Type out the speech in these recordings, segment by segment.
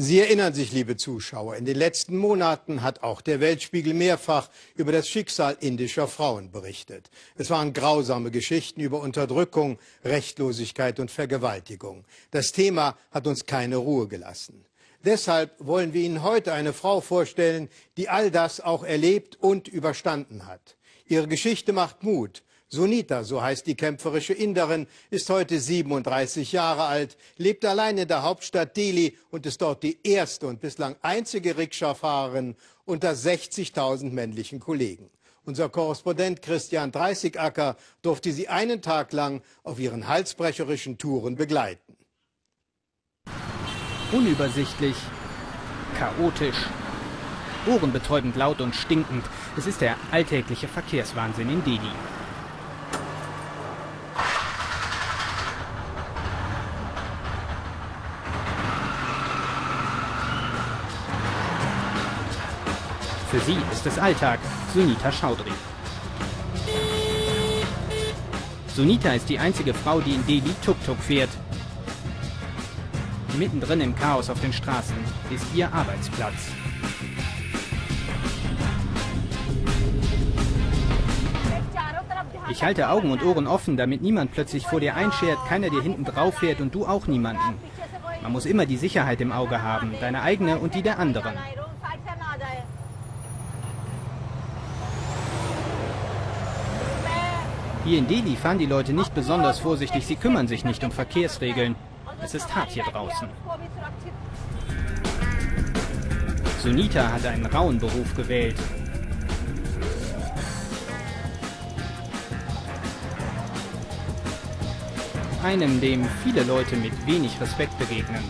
Sie erinnern sich, liebe Zuschauer, in den letzten Monaten hat auch der Weltspiegel mehrfach über das Schicksal indischer Frauen berichtet. Es waren grausame Geschichten über Unterdrückung, Rechtlosigkeit und Vergewaltigung. Das Thema hat uns keine Ruhe gelassen. Deshalb wollen wir Ihnen heute eine Frau vorstellen, die all das auch erlebt und überstanden hat. Ihre Geschichte macht Mut. Sunita, so heißt die kämpferische Inderin, ist heute 37 Jahre alt, lebt allein in der Hauptstadt Delhi und ist dort die erste und bislang einzige Rikscha-Fahrerin unter 60.000 männlichen Kollegen. Unser Korrespondent Christian Dreißigacker durfte sie einen Tag lang auf ihren halsbrecherischen Touren begleiten. Unübersichtlich, chaotisch, ohrenbetäubend laut und stinkend. Es ist der alltägliche Verkehrswahnsinn in Delhi. Für sie ist es Alltag, Sunita Chaudhry. Sunita ist die einzige Frau, die in Delhi Tuk-Tuk fährt. Mittendrin im Chaos auf den Straßen ist ihr Arbeitsplatz. Ich halte Augen und Ohren offen, damit niemand plötzlich vor dir einschert, keiner dir hinten drauf fährt und du auch niemanden. Man muss immer die Sicherheit im Auge haben, deine eigene und die der anderen. Hier in Delhi fahren die Leute nicht besonders vorsichtig, sie kümmern sich nicht um Verkehrsregeln. Es ist hart hier draußen. Sunita hat einen rauen Beruf gewählt. Einem, dem viele Leute mit wenig Respekt begegnen.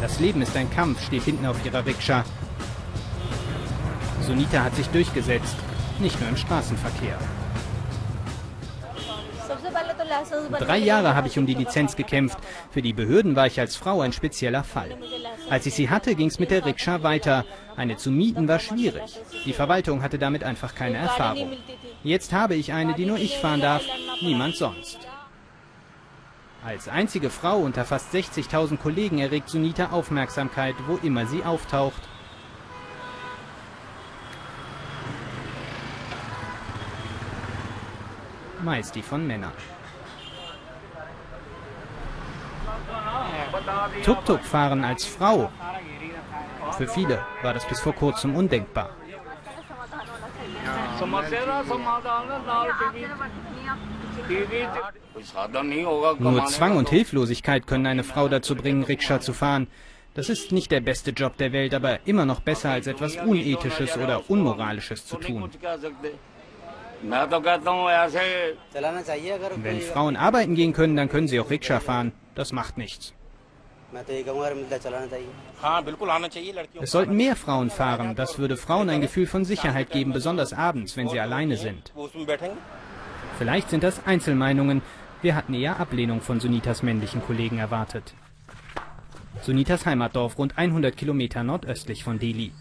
Das Leben ist ein Kampf, steht hinten auf ihrer Rikscha. Sunita hat sich durchgesetzt, nicht nur im Straßenverkehr. Drei Jahre habe ich um die Lizenz gekämpft. Für die Behörden war ich als Frau ein spezieller Fall. Als ich sie hatte, ging es mit der Rikscha weiter. Eine zu mieten war schwierig. Die Verwaltung hatte damit einfach keine Erfahrung. Jetzt habe ich eine, die nur ich fahren darf, niemand sonst. Als einzige Frau unter fast 60.000 Kollegen erregt Sunita Aufmerksamkeit, wo immer sie auftaucht. Meist die von Männern. Tuk-Tuk fahren als Frau. Für viele war das bis vor kurzem undenkbar. Nur Zwang und Hilflosigkeit können eine Frau dazu bringen, Rikscha zu fahren. Das ist nicht der beste Job der Welt, aber immer noch besser als etwas Unethisches oder Unmoralisches zu tun. Wenn Frauen arbeiten gehen können, dann können sie auch Rikscha fahren. Das macht nichts. Es sollten mehr Frauen fahren. Das würde Frauen ein Gefühl von Sicherheit geben, besonders abends, wenn sie alleine sind. Vielleicht sind das Einzelmeinungen. Wir hatten eher Ablehnung von Sunitas männlichen Kollegen erwartet. Sunitas Heimatdorf rund 100 Kilometer nordöstlich von Delhi.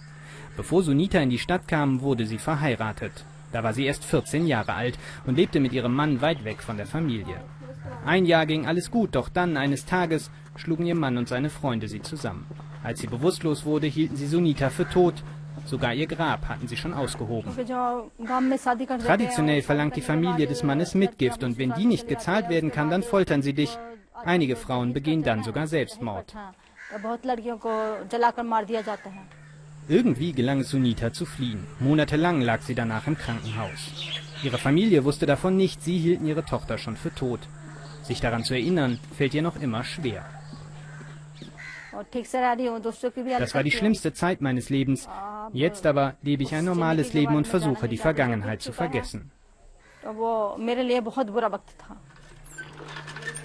Bevor Sunita in die Stadt kam, wurde sie verheiratet. Da war sie erst 14 Jahre alt und lebte mit ihrem Mann weit weg von der Familie. Ein Jahr ging alles gut, doch dann eines Tages schlugen ihr Mann und seine Freunde sie zusammen. Als sie bewusstlos wurde, hielten sie Sunita für tot. Sogar ihr Grab hatten sie schon ausgehoben. Traditionell verlangt die Familie des Mannes Mitgift und wenn die nicht gezahlt werden kann, dann foltern sie dich. Einige Frauen begehen dann sogar Selbstmord. Irgendwie gelang es Sunita zu fliehen. Monatelang lag sie danach im Krankenhaus. Ihre Familie wusste davon nichts, sie hielten ihre Tochter schon für tot. Sich daran zu erinnern, fällt ihr noch immer schwer. Das war die schlimmste Zeit meines Lebens. Jetzt aber lebe ich ein normales Leben und versuche, die Vergangenheit zu vergessen.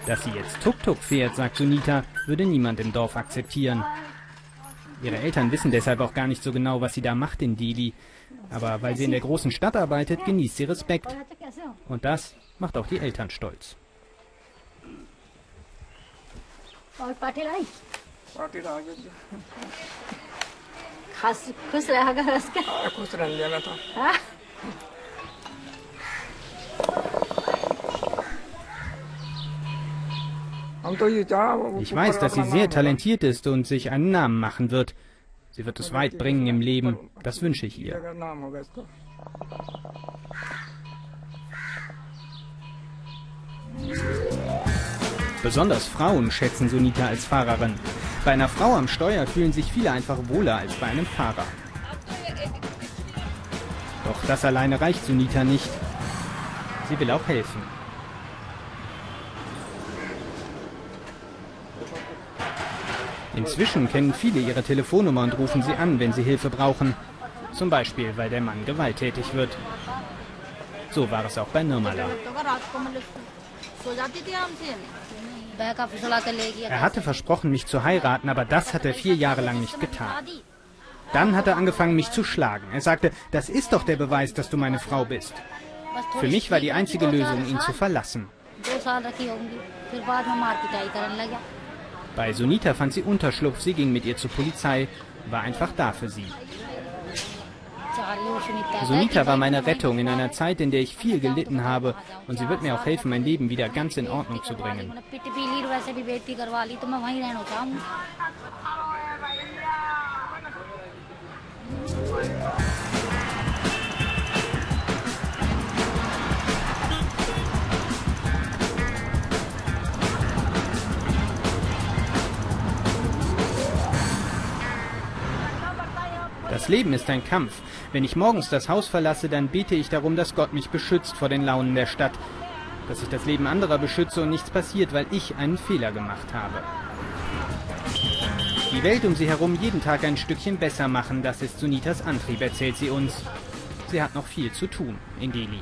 Dass sie jetzt Tuk-Tuk fährt, sagt Sunita, würde niemand im Dorf akzeptieren. Ihre Eltern wissen deshalb auch gar nicht so genau, was sie da macht in Delhi. Aber weil sie in der großen Stadt arbeitet, genießt sie Respekt. Und das macht auch die Eltern stolz. Ich weiß, dass sie sehr talentiert ist und sich einen Namen machen wird. Sie wird es weit bringen im Leben. Das wünsche ich ihr. Besonders Frauen schätzen Sunita als Fahrerin. Bei einer Frau am Steuer fühlen sich viele einfach wohler als bei einem Fahrer. Doch das alleine reicht Sunita nicht. Sie will auch helfen. Inzwischen kennen viele ihre Telefonnummer und rufen sie an, wenn sie Hilfe brauchen. Zum Beispiel, weil der Mann gewalttätig wird. So war es auch bei Nirmala. Er hatte versprochen, mich zu heiraten, aber das hat er vier Jahre lang nicht getan. Dann hat er angefangen, mich zu schlagen. Er sagte, das ist doch der Beweis, dass du meine Frau bist. Für mich war die einzige Lösung, ihn zu verlassen. Bei Sunita fand sie Unterschlupf, sie ging mit ihr zur Polizei, war einfach da für sie. Sunita war meine Rettung in einer Zeit, in der ich viel gelitten habe und sie wird mir auch helfen, mein Leben wieder ganz in Ordnung zu bringen. Das Leben ist ein Kampf. Wenn ich morgens das Haus verlasse, dann bete ich darum, dass Gott mich beschützt vor den Launen der Stadt. Dass ich das Leben anderer beschütze und nichts passiert, weil ich einen Fehler gemacht habe. Die Welt um sie herum jeden Tag ein Stückchen besser machen, das ist Sunitas Antrieb, erzählt sie uns. Sie hat noch viel zu tun in Delhi.